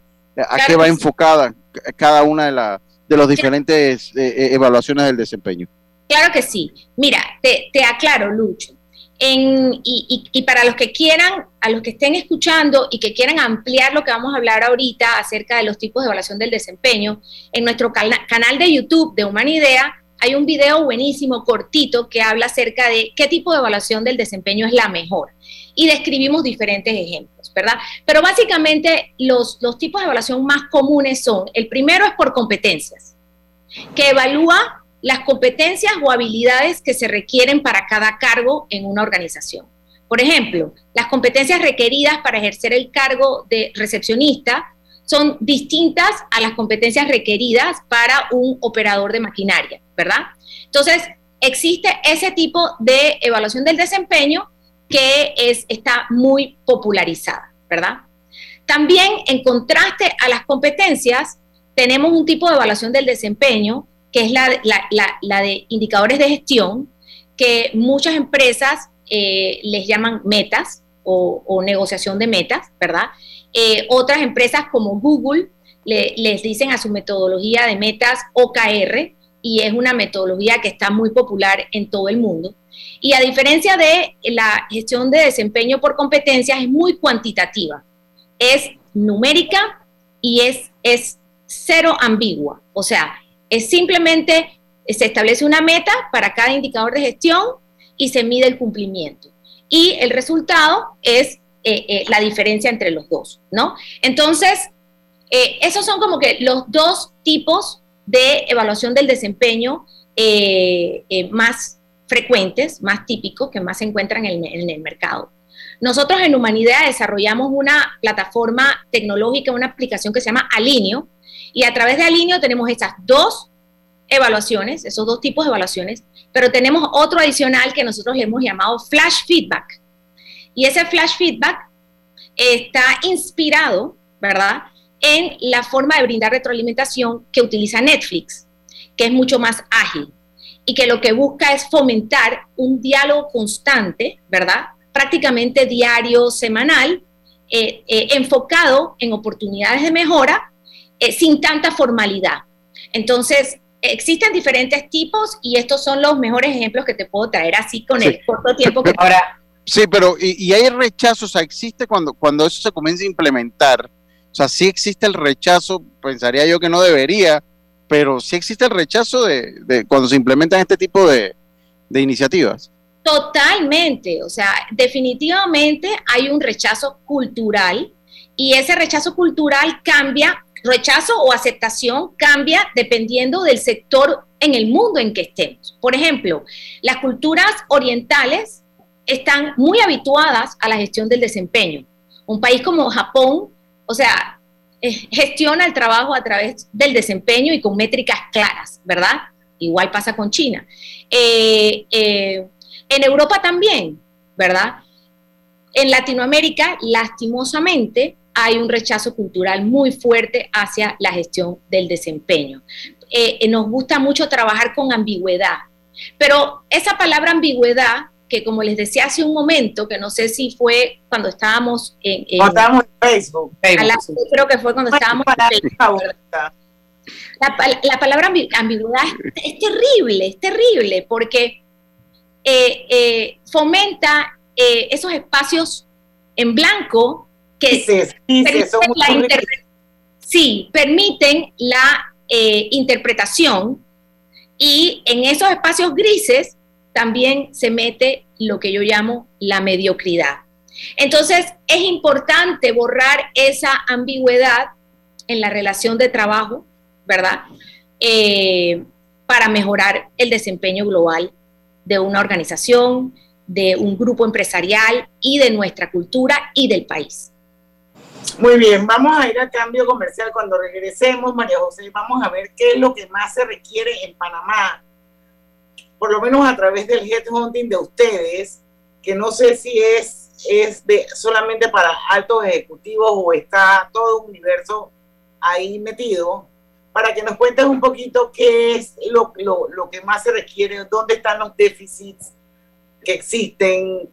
a qué va sí. enfocada cada una de, la, de los diferentes eh, eh, evaluaciones del desempeño. Claro que sí. Mira, te, te aclaro, Lucho. En, y, y- y para los que quieran, a los que estén escuchando y que quieran ampliar lo que vamos a hablar ahorita acerca de los tipos de evaluación del desempeño, en nuestro cana- canal de YouTube de Humanidea hay un video buenísimo, cortito, que habla acerca de qué tipo de evaluación del desempeño es la mejor. Y describimos diferentes ejemplos, ¿verdad? Pero básicamente los, los tipos de evaluación más comunes son, el primero es por competencias que evalúa las competencias o habilidades que se requieren para cada cargo en una organización. Por ejemplo, las competencias requeridas para ejercer el cargo de recepcionista son distintas a las competencias requeridas para un operador de maquinaria, ¿verdad? Entonces, existe ese tipo de evaluación del desempeño que es, está muy popularizada, ¿verdad? También, en contraste a las competencias, tenemos un tipo de evaluación del desempeño, que es la, la- la- de indicadores de gestión, que muchas empresas eh, les llaman metas o, negociación de metas, ¿verdad? Eh, otras empresas como Google le- les dicen a su metodología de metas OKR y es una metodología que está muy popular en todo el mundo. Y a diferencia de la gestión de desempeño por competencias, es muy cuantitativa, es numérica y es, es cero ambigua. O sea, es simplemente se establece una meta para cada indicador de gestión y se mide el cumplimiento. Y el resultado es eh, eh, la diferencia entre los dos, ¿no? Entonces, eh, esos son como que los dos tipos de evaluación del desempeño más frecuentes, más típicos, que más se encuentran en en el mercado. Nosotros en Humanidad desarrollamos una plataforma tecnológica, una aplicación que se llama Alineo, y a través de Alineo tenemos estas dos evaluaciones, esos dos tipos de evaluaciones, pero tenemos otro adicional que nosotros hemos llamado Flash Feedback. Y ese Flash Feedback está inspirado, ¿verdad?, en la forma de brindar retroalimentación que utiliza Netflix, que es mucho más ágil y que lo que busca es fomentar un diálogo constante, ¿verdad? Prácticamente diario, semanal, eh, eh, enfocado en oportunidades de mejora eh, sin tanta formalidad. Entonces, existen diferentes tipos y estos son los mejores ejemplos que te puedo traer así con el corto tiempo que... Ahora, sí, pero y, y hay rechazo, o sea, existe cuando, cuando eso se comienza a implementar, o sea, sí existe el rechazo, pensaría yo que no debería, pero sí existe el rechazo de, de cuando se implementan este tipo de, de iniciativas. Totalmente, o sea, definitivamente hay un rechazo cultural y ese rechazo cultural cambia, rechazo o aceptación cambia dependiendo del sector en el mundo en que estemos. Por ejemplo, las culturas orientales están muy habituadas a la gestión del desempeño. Un país como Japón, o sea, eh, gestiona el trabajo a través del desempeño y con métricas claras, ¿verdad? Igual pasa con China. Eh, eh, en Europa también, ¿verdad? En Latinoamérica, lastimosamente, hay un rechazo cultural muy fuerte hacia la gestión del desempeño. nos gusta mucho trabajar con ambigüedad, pero esa palabra ambigüedad que como les decía hace un momento, que no sé si fue cuando estábamos en, estábamos en Facebook. creo que fue cuando estábamos en Facebook. La, palabra ambigüedad es, terrible, es terrible, porque eh, eh, fomenta eh, esos espacios en blanco que permiten la sí, permiten la interpretación y en esos espacios grises también se mete lo que yo llamo la mediocridad. Entonces, es importante borrar esa ambigüedad en la relación de trabajo, ¿verdad? Eh, para mejorar el desempeño global de una organización, de un grupo empresarial y de nuestra cultura y del país. Muy bien, vamos a ir al cambio comercial. Cuando regresemos, María José, vamos a ver qué es lo que más se requiere en Panamá por lo menos a través del headhunting de ustedes, que no sé si es, es de, solamente para altos ejecutivos o está todo un universo ahí metido, para que nos cuentes un poquito qué es lo, lo, lo que más se requiere, dónde están los déficits que existen,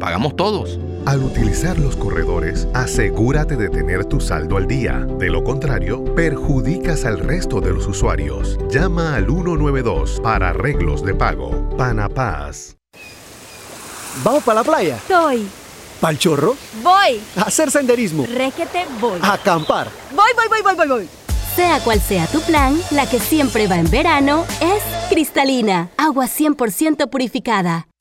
pagamos todos. Al utilizar los corredores, asegúrate de tener tu saldo al día. De lo contrario, perjudicas al resto de los usuarios. Llama al 192 para arreglos de pago. Panapaz. ¿Vamos para la playa? Soy. ¿Pal chorro? Voy. A hacer senderismo. Requete, voy. A acampar. Voy, voy, voy, voy, voy, voy. Sea cual sea tu plan, la que siempre va en verano es cristalina, agua 100% purificada.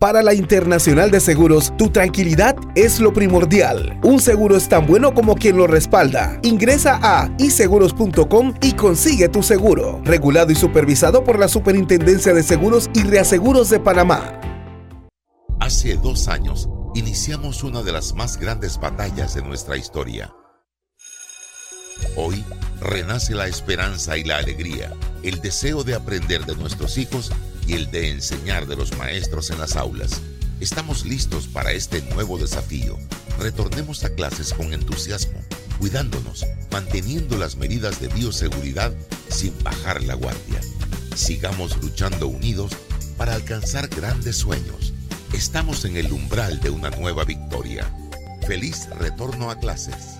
Para la Internacional de Seguros, tu tranquilidad es lo primordial. Un seguro es tan bueno como quien lo respalda. Ingresa a iseguros.com y consigue tu seguro. Regulado y supervisado por la Superintendencia de Seguros y Reaseguros de Panamá. Hace dos años, iniciamos una de las más grandes batallas de nuestra historia. Hoy, renace la esperanza y la alegría, el deseo de aprender de nuestros hijos y el de enseñar de los maestros en las aulas. Estamos listos para este nuevo desafío. Retornemos a clases con entusiasmo, cuidándonos, manteniendo las medidas de bioseguridad sin bajar la guardia. Sigamos luchando unidos para alcanzar grandes sueños. Estamos en el umbral de una nueva victoria Feliz retorno a clases.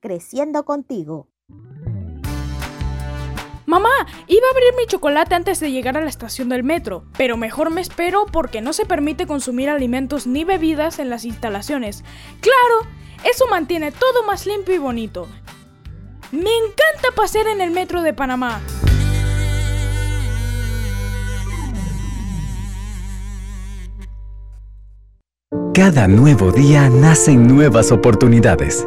creciendo contigo. Mamá, iba a abrir mi chocolate antes de llegar a la estación del metro, pero mejor me espero porque no se permite consumir alimentos ni bebidas en las instalaciones. Claro, eso mantiene todo más limpio y bonito. Me encanta pasear en el metro de Panamá. Cada nuevo día nacen nuevas oportunidades,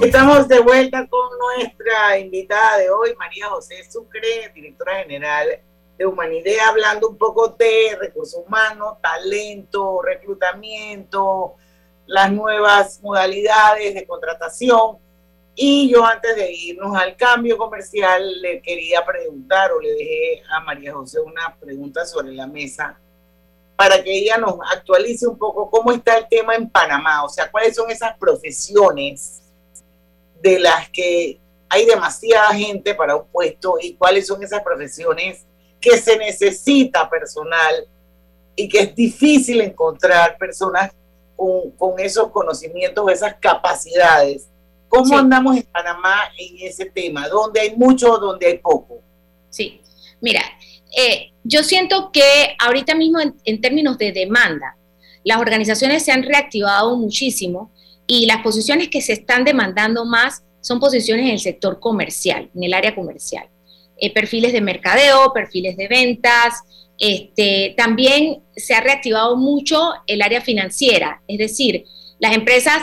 Estamos de vuelta con nuestra invitada de hoy, María José Sucre, directora general de Humanidad, hablando un poco de recursos humanos, talento, reclutamiento, las nuevas modalidades de contratación. Y yo antes de irnos al cambio comercial le quería preguntar o le dejé a María José una pregunta sobre la mesa para que ella nos actualice un poco cómo está el tema en Panamá, o sea, cuáles son esas profesiones de las que hay demasiada gente para un puesto y cuáles son esas profesiones que se necesita personal y que es difícil encontrar personas con, esos conocimientos, esas capacidades. ¿Cómo andamos en Panamá en ese tema? ¿Dónde hay mucho o dónde hay poco? Sí, mira, eh, yo siento que ahorita mismo en términos de demanda, las organizaciones se han reactivado muchísimo y las posiciones que se están demandando más son posiciones en el sector comercial, en el área comercial. Eh, perfiles de mercadeo, perfiles de ventas. Este, también se ha reactivado mucho el área financiera, es decir, las empresas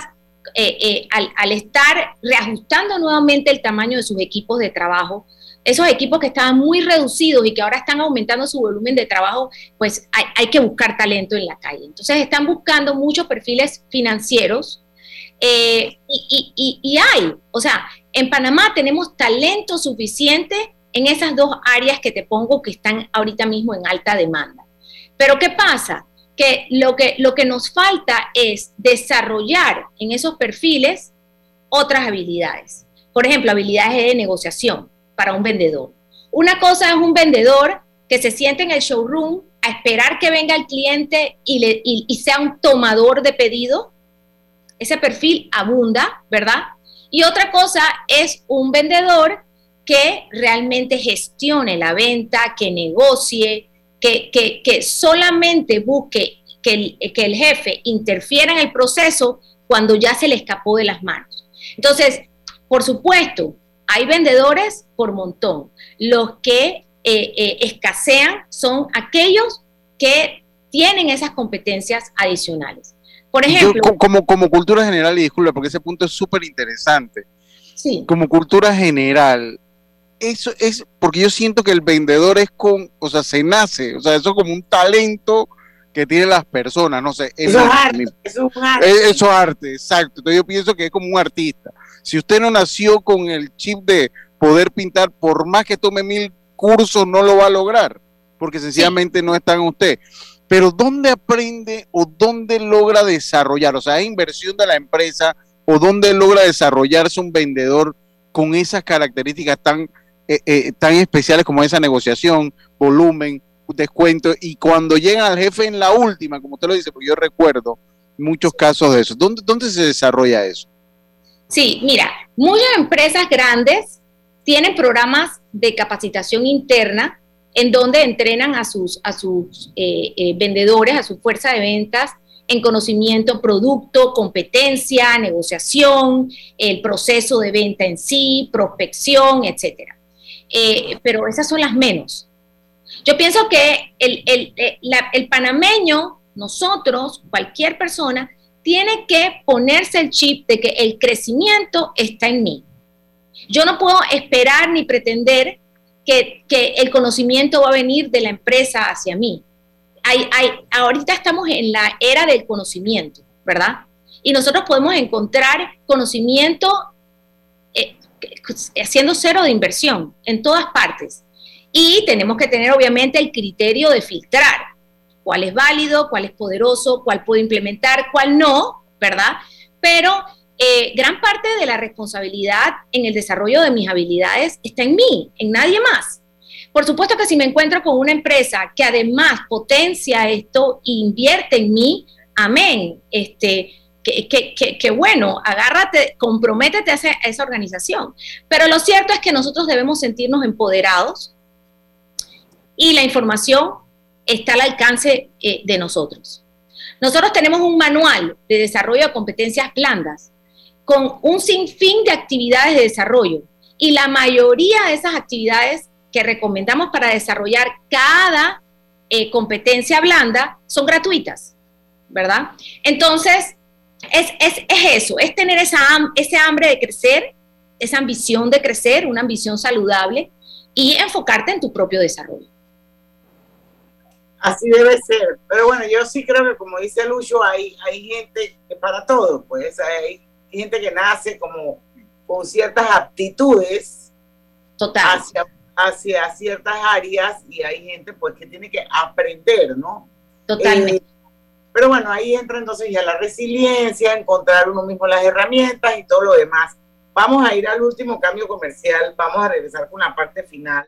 eh, eh, al, estar reajustando nuevamente el tamaño de sus equipos de trabajo, esos equipos que estaban muy reducidos y que ahora están aumentando su volumen de trabajo, pues hay que buscar talento en la calle. Entonces están buscando muchos perfiles financieros, eh, y, hay, o sea, en Panamá tenemos talento suficiente en esas dos áreas que te pongo que están ahorita mismo en alta demanda. Pero ¿qué pasa? Que lo que, lo que nos falta es desarrollar en esos perfiles otras habilidades. Por ejemplo, habilidades de negociación para un vendedor. Una cosa es un vendedor que se siente en el showroom a esperar que venga el cliente y, sea un tomador de pedido ese perfil abunda, ¿verdad? Y otra cosa es un vendedor que realmente gestione la venta, que negocie, que, que, solamente busque que el, que el jefe interfiera en el proceso cuando ya se le escapó de las manos. Entonces, por supuesto, hay vendedores por montón. Los que eh, eh, escasean son aquellos que tienen esas competencias adicionales. Por ejemplo. como, como cultura general, y disculpe, porque ese punto es súper interesante. Sí. Como cultura general, eso es porque yo siento que el vendedor es con, o sea, se nace, o sea, eso es como un talento que tienen las personas, no sé. Eso es, arte, eso es arte. Eso es arte, exacto. Entonces yo pienso que es como un artista. Si usted no nació con el chip de poder pintar, por más que tome mil cursos, no lo va a lograr, porque sencillamente no está en usted pero ¿dónde aprende o dónde logra desarrollar? O sea, ¿es inversión de la empresa o dónde logra desarrollarse un vendedor con esas características tan, eh, eh, tan especiales como esa negociación, volumen, descuento? Y cuando llegan al jefe en la última, como usted lo dice, porque yo recuerdo muchos casos de eso, ¿dónde, dónde se desarrolla eso? Sí, mira, muchas empresas grandes tienen programas de capacitación interna en donde entrenan a sus, eh, eh, vendedores, a su fuerza de ventas en conocimiento, producto, competencia, negociación, el proceso de venta en sí, prospección, etc. Eh, pero esas son las menos. Yo pienso que el panameño, nosotros, cualquier persona, tiene que ponerse el chip de que el crecimiento está en mí. Yo no puedo esperar ni pretender que, el conocimiento va a venir de la empresa hacia mí. Hay, hay, ahorita estamos en la era del conocimiento, ¿verdad? Y nosotros podemos encontrar conocimiento eh, haciendo cero de inversión en todas partes. Y tenemos que tener obviamente el criterio de filtrar cuál es válido, cuál es poderoso, cuál puedo implementar, cuál no, ¿verdad? Pero eh, gran parte de la responsabilidad en el desarrollo de mis habilidades está en mí, en nadie más. Por supuesto que si me encuentro con una empresa que además potencia esto e invierte en mí, amén, este, que, bueno, agárrate, comprométete a, esa organización. Pero lo cierto es que nosotros debemos sentirnos empoderados y la información está al alcance eh, de nosotros. Nosotros tenemos un manual de desarrollo de competencias blandas con un sinfín de actividades de desarrollo. Y la mayoría de esas actividades que recomendamos para desarrollar cada eh, competencia blanda son gratuitas, ¿verdad? Entonces, es, eso, es tener esa, ese hambre de crecer, esa ambición de crecer, una ambición saludable y enfocarte en tu propio desarrollo. Así debe ser. Pero bueno, yo sí creo que como dice Lucho, hay, hay gente que para todo, pues hay gente que nace como con ciertas aptitudes Total. Hacia, hacia ciertas áreas y hay gente pues que tiene que aprender, ¿no? Totalmente. Eh, pero bueno, ahí entra entonces ya la resiliencia, encontrar uno mismo las herramientas y todo lo demás. Vamos a ir al último cambio comercial, vamos a regresar con la parte final.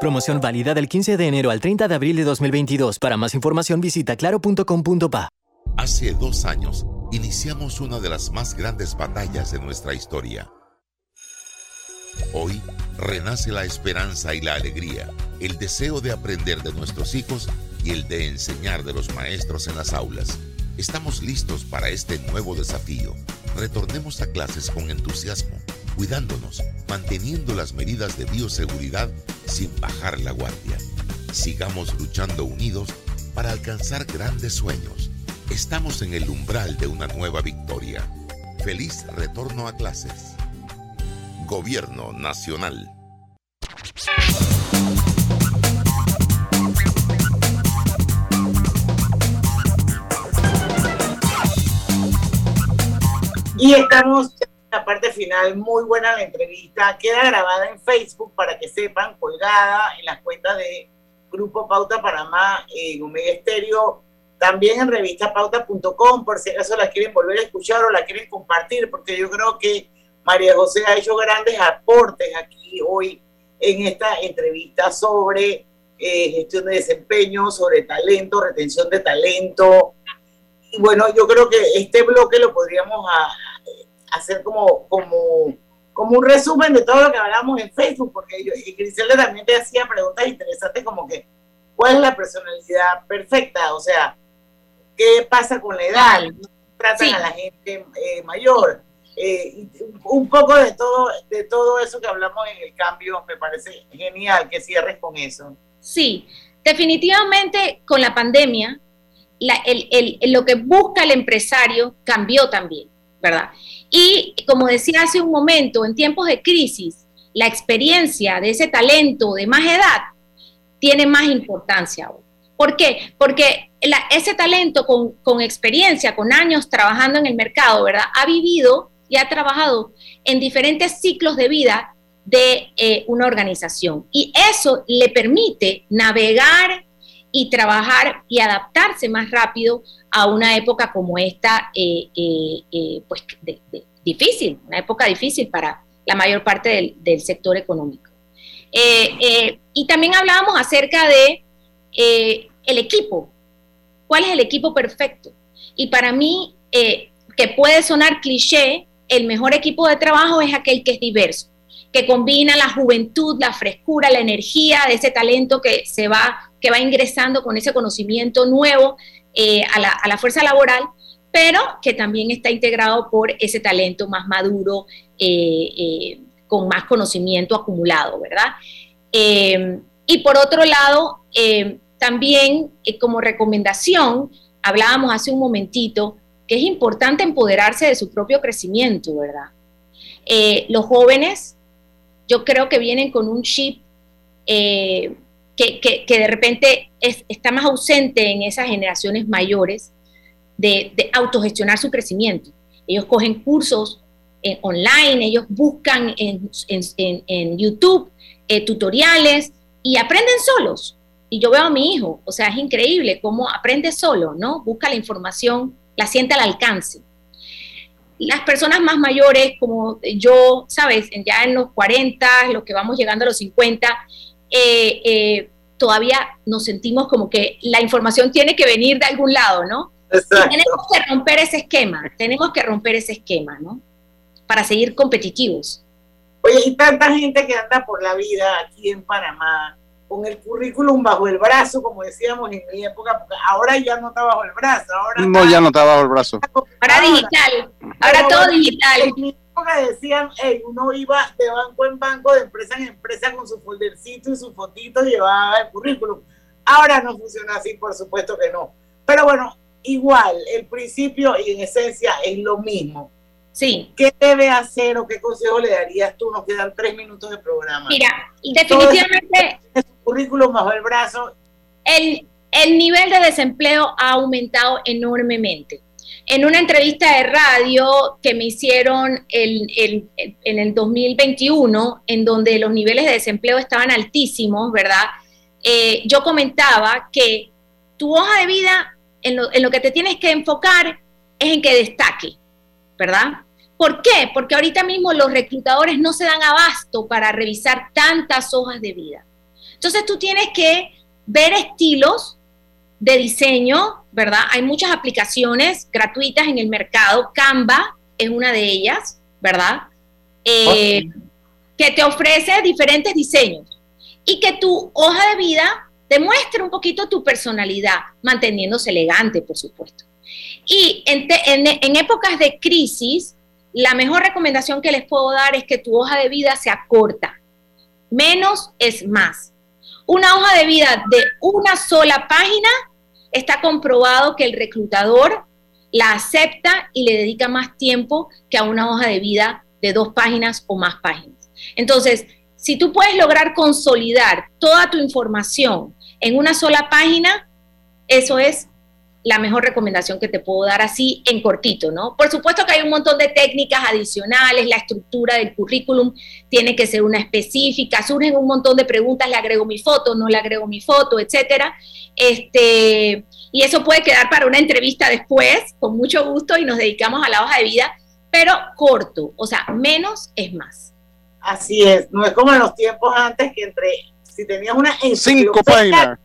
Promoción válida del 15 de enero al 30 de abril de 2022. Para más información visita claro.com.pa. Hace dos años iniciamos una de las más grandes batallas de nuestra historia. Hoy renace la esperanza y la alegría, el deseo de aprender de nuestros hijos y el de enseñar de los maestros en las aulas. Estamos listos para este nuevo desafío. Retornemos a clases con entusiasmo cuidándonos, manteniendo las medidas de bioseguridad sin bajar la guardia. Sigamos luchando unidos para alcanzar grandes sueños. Estamos en el umbral de una nueva victoria. Feliz retorno a clases. Gobierno Nacional. Y estamos en la parte final, muy buena la entrevista. Queda grabada en Facebook para que sepan, colgada en las cuentas de Grupo Pauta Panamá, en Omega Estéreo, también en revistapauta.com, por si acaso la quieren volver a escuchar o la quieren compartir, porque yo creo que María José ha hecho grandes aportes aquí hoy en esta entrevista sobre eh, gestión de desempeño, sobre talento, retención de talento. Y bueno, yo creo que este bloque lo podríamos hacer como, como, como un resumen de todo lo que hablamos en Facebook, porque yo, y Griselda también te hacía preguntas interesantes como que, ¿cuál es la personalidad perfecta? O sea, ¿qué pasa con la edad? ¿No tratan a la gente eh, mayor? Eh, un poco de todo, de todo eso que hablamos en el cambio, me parece genial que cierres con eso. Sí, definitivamente con la pandemia, lo que busca el empresario cambió también, ¿verdad? Y como decía hace un momento, en tiempos de crisis, la experiencia de ese talento de más edad tiene más importancia ahora. ¿Por qué? Porque ese talento con, con, experiencia, con años trabajando en el mercado, ¿verdad? Ha vivido y ha trabajado en diferentes ciclos de vida de eh, una organización. Y eso le permite navegar y trabajar y adaptarse más rápido a una época como esta, eh, eh, pues difícil, una época difícil para la mayor parte del, sector económico. y también hablábamos acerca de el equipo. ¿Cuál es el equipo perfecto? Y para mí, que puede sonar cliché, el mejor equipo de trabajo es aquel que es diverso, que combina la juventud, la frescura, la energía de ese talento que se va, que va ingresando con ese conocimiento nuevo eh, a, la, fuerza laboral, pero que también está integrado por ese talento más maduro, eh, eh, con más conocimiento acumulado, ¿verdad? y por otro lado, también como recomendación, hablábamos hace un momentito, que es importante empoderarse de su propio crecimiento, ¿verdad? Los jóvenes, yo creo que vienen con un chip que, de repente está más ausente en esas generaciones mayores de, autogestionar su crecimiento. Ellos cogen cursos en, online, ellos buscan en, YouTube eh, tutoriales y aprenden solos. Y yo veo a mi hijo, o sea, es increíble cómo aprende solo, ¿no? Busca la información la siente al alcance. Las personas más mayores, como yo, sabes, ya en los 40, los que vamos llegando a los 50, eh, eh, todavía nos sentimos como que la información tiene que venir de algún lado, ¿no? tenemos que romper ese esquema, tenemos que romper ese esquema, ¿no? Para seguir competitivos. Oye, hay tanta gente que anda por la vida aquí en Panamá, con el currículum bajo el brazo, como decíamos en mi época, porque ahora ya no está bajo el brazo. Ahora no, ya no está bajo el brazo. Ahora digital, ahora todo digital. Decían, hey, uno iba de banco en banco, de empresa en empresa con su foldercito y su fotito, llevaba el currículum. Ahora no funciona así, por supuesto que no. Pero bueno, igual, el principio y en esencia es lo mismo. Sí. ¿Qué debe hacer o qué consejo le darías tú? Nos quedan tres minutos de programa. Mira, definitivamente... currículum bajo el brazo. El, el nivel de desempleo ha aumentado enormemente. En una entrevista de radio que me hicieron el, el, en el 2021, en donde los niveles de desempleo estaban altísimos, ¿verdad? Eh, yo comentaba que tu hoja de vida, en lo, en lo que te tienes que enfocar, es en que destaque, ¿verdad? ¿Por qué? Porque ahorita mismo los reclutadores no se dan abasto para revisar tantas hojas de vida. Entonces tú tienes que ver estilos de diseño, ¿verdad? Hay muchas aplicaciones gratuitas en el mercado. Canva es una de ellas, ¿verdad? Eh, que te ofrece diferentes diseños y que tu hoja de vida demuestre un poquito tu personalidad, manteniéndose elegante, por supuesto. Y en, en épocas de crisis, la mejor recomendación que les puedo dar es que tu hoja de vida sea corta. Menos es más. Una hoja de vida de una sola página está comprobado que el reclutador la acepta y le dedica más tiempo que a una hoja de vida de dos páginas o más páginas. Entonces, si tú puedes lograr consolidar toda tu información en una sola página, eso es la mejor recomendación que te puedo dar así en cortito, ¿no? Por supuesto que hay un montón de técnicas adicionales, la estructura del currículum tiene que ser una específica, surgen un montón de preguntas, le agrego mi foto, no le agrego mi foto, etcétera. Este, y eso puede quedar para una entrevista después, con mucho gusto, y nos dedicamos a la hoja de vida, pero corto, o sea, menos es más. Así es, no es como en los tiempos antes que entre, si tenías una Cinco páginas.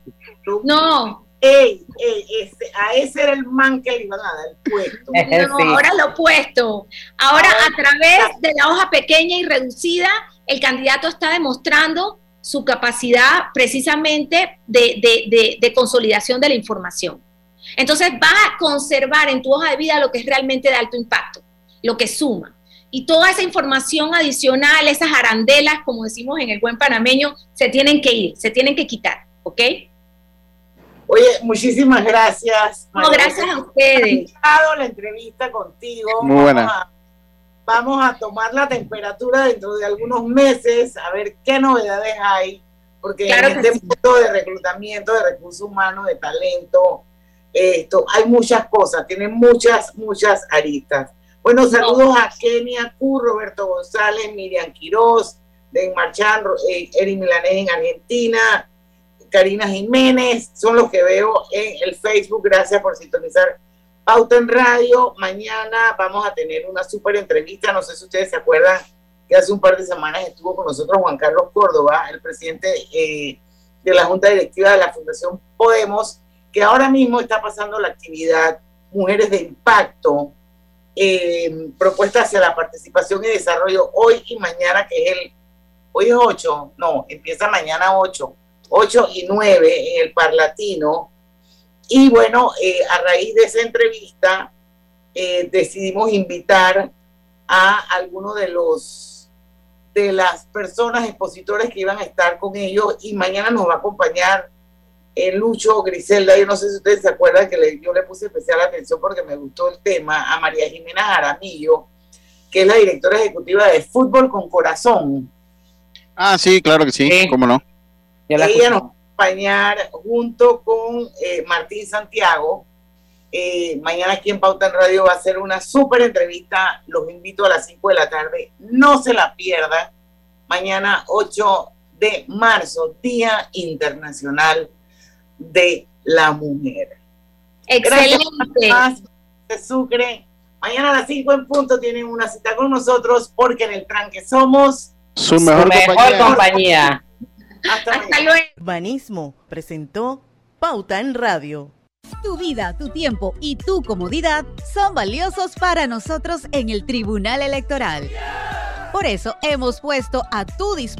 No, Ey, ey, ese, a ese era el man que le iban a dar el puesto. No, ahora lo opuesto. Ahora, a través de la hoja pequeña y reducida, el candidato está demostrando su capacidad precisamente de, de, de, de consolidación de la información. Entonces, vas a conservar en tu hoja de vida lo que es realmente de alto impacto, lo que suma. Y toda esa información adicional, esas arandelas, como decimos en el buen panameño, se tienen que ir, se tienen que quitar, ¿ok? Oye, muchísimas gracias. No, gracias a ustedes. la entrevista contigo. Muy buena. Vamos a, vamos a tomar la temperatura dentro de algunos meses, a ver qué novedades hay, porque Claro en este sí. mundo de reclutamiento, de recursos humanos, de talento, esto, hay muchas cosas, tiene muchas, muchas aristas. Bueno, saludos a Kenia Q, Roberto González, Miriam Quiroz, Den Marchán, eh, Eri Milanés en Argentina, Karina Jiménez, son los que veo en el Facebook. Gracias por sintonizar Pauta en Radio. Mañana vamos a tener una súper entrevista. No sé si ustedes se acuerdan que hace un par de semanas estuvo con nosotros Juan Carlos Córdoba, el presidente eh, de la Junta Directiva de la Fundación Podemos, que ahora mismo está pasando la actividad Mujeres de Impacto, eh, propuesta hacia la participación y desarrollo hoy y mañana, que es el, hoy es 8, no, empieza mañana 8, 8 y 9 en el Parlatino. Y bueno, eh, a raíz de esa entrevista eh, decidimos invitar a algunos de los de las personas expositores que iban a estar con ellos y mañana nos va a acompañar eh, Lucho Griselda. Yo no sé si ustedes se acuerdan que le- yo le puse especial atención porque me gustó el tema a María Jimena Jaramillo, que es la directora ejecutiva de Fútbol con Corazón. Ah, sí, claro que sí, cómo no. Ella nos va a acompañar junto con eh, Martín Santiago. Eh, mañana aquí en Pauta en Radio va a ser una súper entrevista. Los invito a las 5 de la tarde. No se la pierdan. Mañana 8 de marzo, Día Internacional de la Mujer. Excelente. Gracias de Sucre. Mañana a las 5 en punto tienen una cita con nosotros porque en el tranque somos Su mejor, compañía. Hasta luego. Urbanismo presentó Pauta en Radio. Tu vida, tu tiempo y tu comodidad son valiosos para nosotros en el Tribunal Electoral. Por eso hemos puesto a tu disposición